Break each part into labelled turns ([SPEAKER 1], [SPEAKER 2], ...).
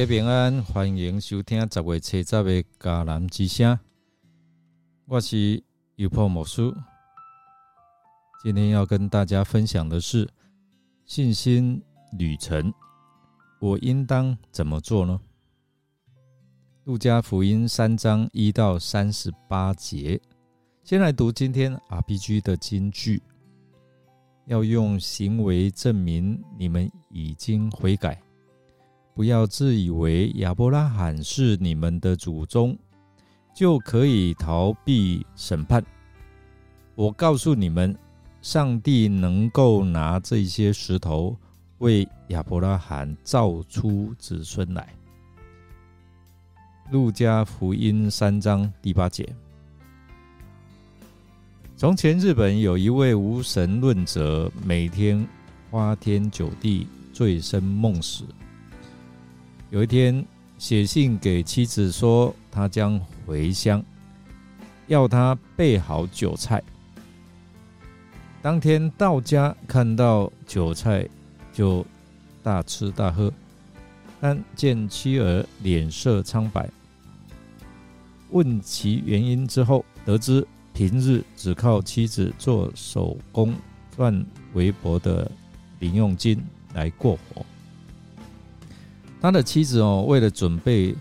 [SPEAKER 1] 家平安，欢迎收听十月七十的迦南之声。我是尤破魔术，今天要跟大家分享的是信心旅程。我应当怎么做呢？路加福音三章一到三十八节，先来读今天 RPG 的金句：要用行为证明你们已经悔改。不要自以为亚伯拉罕是你们的祖宗，就可以逃避审判。我告诉你们，上帝能够拿这些石头为亚伯拉罕造出子孙来。路加福音三章第八节。从前，日本有一位无神论者，每天花天酒地，醉生梦死。有一天，写信给妻子说，他将回乡，要他备好酒菜。当天到家，看到酒菜，就大吃大喝。但见妻儿脸色苍白，问其原因之后，得知平日只靠妻子做手工赚微薄的零用金来过活。他的妻子哦，为了准备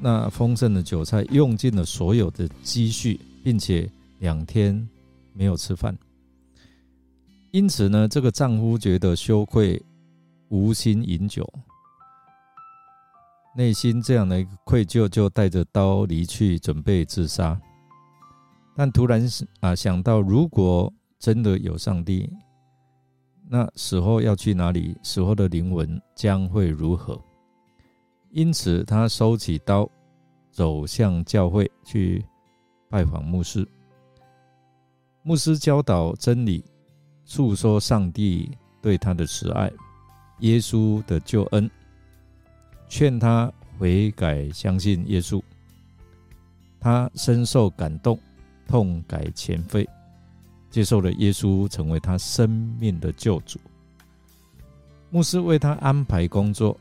[SPEAKER 1] 那丰盛的酒菜，用尽了所有的积蓄，并且两天没有吃饭。因此呢，这个丈夫觉得羞愧，无心饮酒，内心这样的一个愧疚，就带着刀离去，准备自杀。但突然啊，想到如果真的有上帝，那死后要去哪里？死后的灵魂将会如何？因此，他收起刀，走向教会去拜访牧师。牧师教导真理，诉说上帝对他的慈爱、耶稣的救恩，劝他悔改，相信耶稣。他深受感动，痛改前非，接受了耶稣成为他生命的救主。牧师为他安排工作。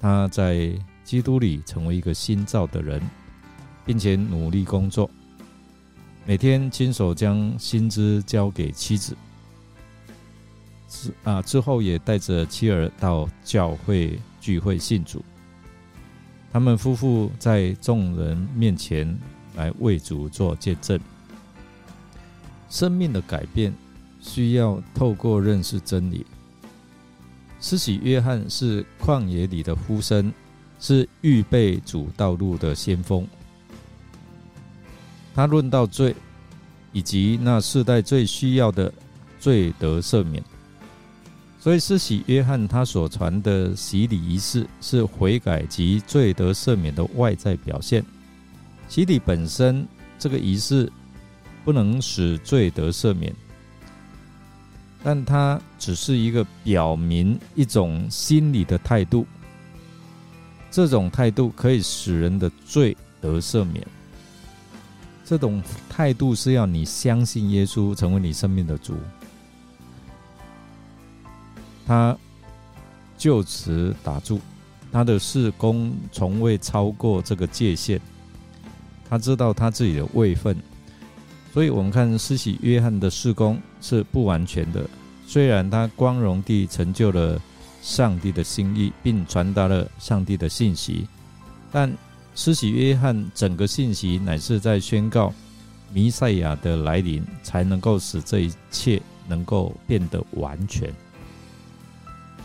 [SPEAKER 1] 他在基督里成为一个新造的人，并且努力工作，每天亲手将薪资交给妻子，之啊之后也带着妻儿到教会聚会信主。他们夫妇在众人面前来为主做见证。生命的改变需要透过认识真理。施洗约翰是旷野里的呼声，是预备主道路的先锋。他论到罪，以及那世代最需要的罪得赦免。所以施洗约翰他所传的洗礼仪式，是悔改及罪得赦免的外在表现。洗礼本身这个仪式，不能使罪得赦免。但它只是一个表明一种心理的态度，这种态度可以使人的罪得赦免。这种态度是要你相信耶稣成为你生命的主。他就此打住，他的事工从未超过这个界限。他知道他自己的位分。所以，我们看施洗约翰的事工是不完全的。虽然他光荣地成就了上帝的心意，并传达了上帝的信息，但施洗约翰整个信息乃是在宣告弥赛亚的来临，才能够使这一切能够变得完全。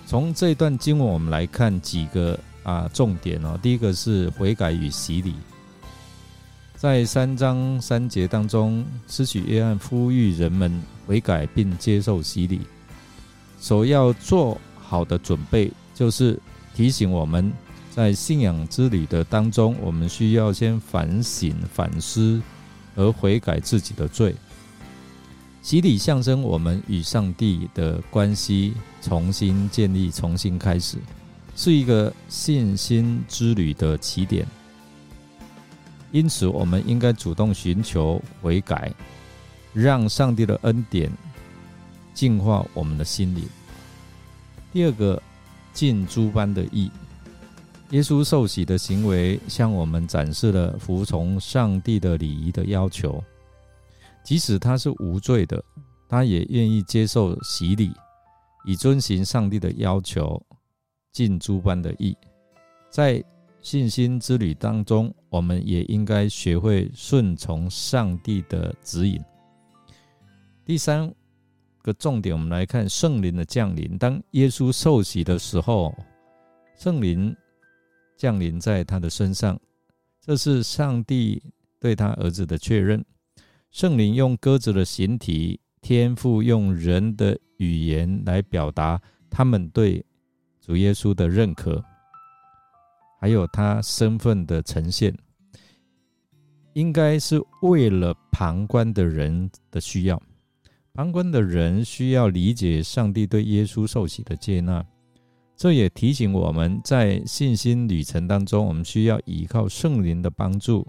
[SPEAKER 1] 从这一段经文，我们来看几个啊重点哦。第一个是悔改与洗礼。在三章三节当中，施洗约翰呼吁人们悔改并接受洗礼。首要做好的准备，就是提醒我们在信仰之旅的当中，我们需要先反省、反思和悔改自己的罪。洗礼象征我们与上帝的关系重新建立、重新开始，是一个信心之旅的起点。因此，我们应该主动寻求悔改，让上帝的恩典净化我们的心灵。第二个，尽诸般的义。耶稣受洗的行为向我们展示了服从上帝的礼仪的要求，即使他是无罪的，他也愿意接受洗礼，以遵循上帝的要求，尽诸般的义。在信心之旅当中，我们也应该学会顺从上帝的指引。第三个重点，我们来看圣灵的降临。当耶稣受洗的时候，圣灵。降临在他的身上，这是上帝对他儿子的确认。圣灵用鸽子的形体，天父用人的语言来表达他们对主耶稣的认可，还有他身份的呈现，应该是为了旁观的人的需要。旁观的人需要理解上帝对耶稣受洗的接纳。这也提醒我们在信心旅程当中，我们需要依靠圣灵的帮助。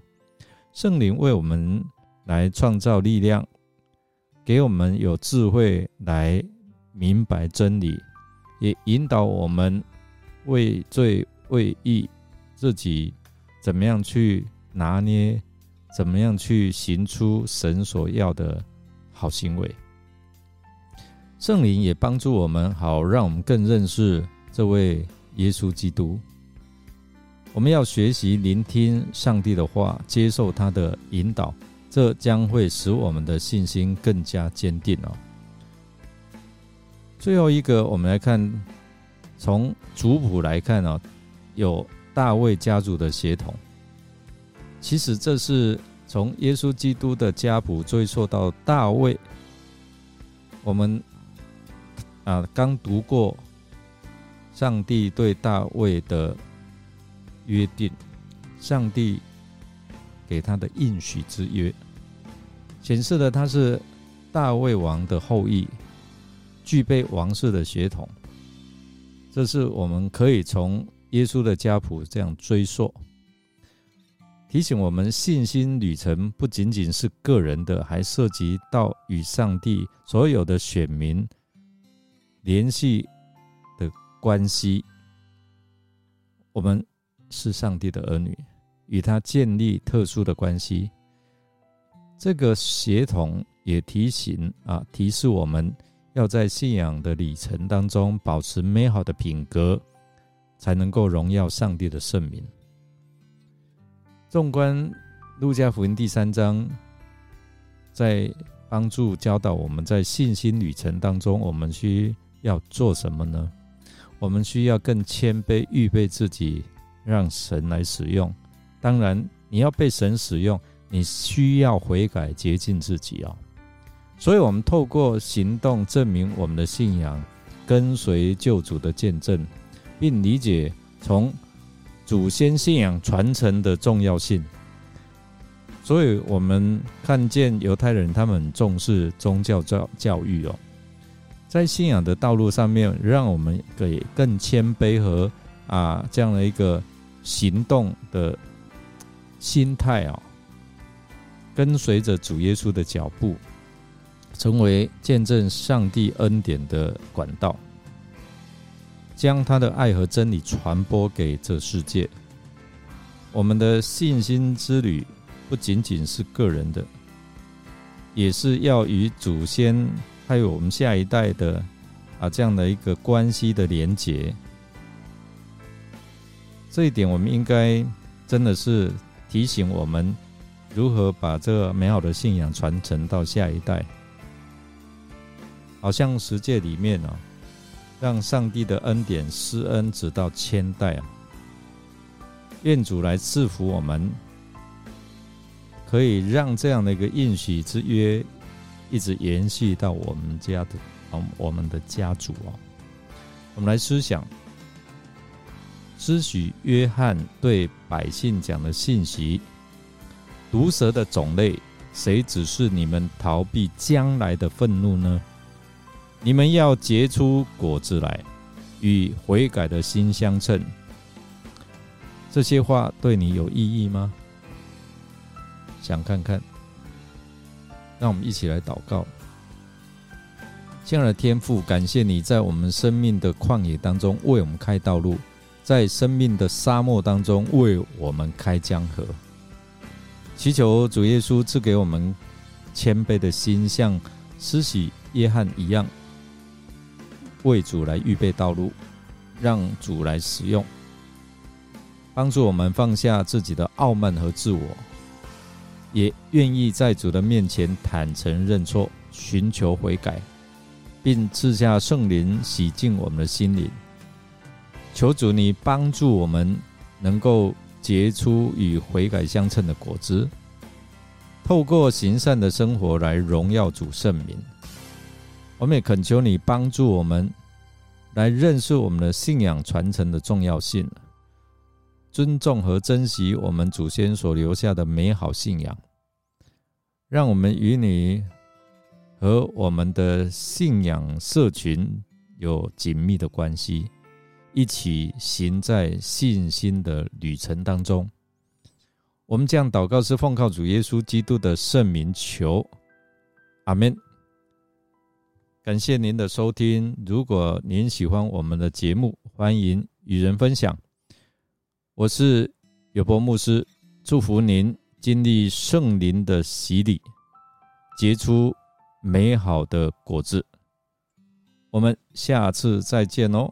[SPEAKER 1] 圣灵为我们来创造力量，给我们有智慧来明白真理，也引导我们为罪为义自己怎么样去拿捏，怎么样去行出神所要的好行为。圣灵也帮助我们，好让我们更认识。这位耶稣基督，我们要学习聆听上帝的话，接受他的引导，这将会使我们的信心更加坚定哦。最后一个，我们来看，从族谱来看哦，有大卫家族的血统。其实这是从耶稣基督的家谱追溯到大卫。我们啊，刚读过。上帝对大卫的约定，上帝给他的应许之约，显示了他是大卫王的后裔，具备王室的血统。这是我们可以从耶稣的家谱这样追溯，提醒我们信心旅程不仅仅是个人的，还涉及到与上帝所有的选民联系的。关系，我们是上帝的儿女，与他建立特殊的关系。这个协同也提醒啊，提示我们要在信仰的里程当中保持美好的品格，才能够荣耀上帝的圣名。纵观路加福音第三章，在帮助教导我们在信心旅程当中，我们需要做什么呢？我们需要更谦卑，预备自己，让神来使用。当然，你要被神使用，你需要悔改，洁净自己哦。所以，我们透过行动证明我们的信仰，跟随救主的见证，并理解从祖先信仰传承的重要性。所以，我们看见犹太人他们重视宗教教教育哦。在信仰的道路上面，让我们给更谦卑和啊这样的一个行动的心态啊，跟随着主耶稣的脚步，成为见证上帝恩典的管道，将他的爱和真理传播给这世界。我们的信心之旅不仅仅是个人的，也是要与祖先。还有我们下一代的啊，这样的一个关系的连结，这一点我们应该真的是提醒我们如何把这个美好的信仰传承到下一代。好像十诫里面呢，让上帝的恩典施恩直到千代啊，愿主来赐福我们，可以让这样的一个应许之约。一直延续到我们家的，嗯，我们的家族哦。我们来思想，施许约翰对百姓讲的信息：毒蛇的种类，谁指示你们逃避将来的愤怒呢？你们要结出果子来，与悔改的心相称。这些话对你有意义吗？想看看。让我们一起来祷告，亲爱的天父，感谢你在我们生命的旷野当中为我们开道路，在生命的沙漠当中为我们开江河。祈求主耶稣赐给我们谦卑的心，像施洗约翰一样，为主来预备道路，让主来使用，帮助我们放下自己的傲慢和自我，也愿意在主的面前坦诚认错，寻求悔改，并赐下圣灵洗净我们的心灵。求主你帮助我们能够。结出与悔改相称的果子，透过行善的生活来荣耀主圣名。我们也恳求你帮助我们来认识我们的信仰传承的重要性，尊重和珍惜我们祖先所留下的美好信仰，让我们与你和我们的信仰社群有紧密的关系。一起行在信心的旅程当中，我们这样祷告是奉靠主耶稣基督的圣名求，阿门。感谢您的收听，如果您喜欢我们的节目，欢迎与人分享。我是有博牧师，祝福您经历圣灵的洗礼，结出美好的果子。我们下次再见哦。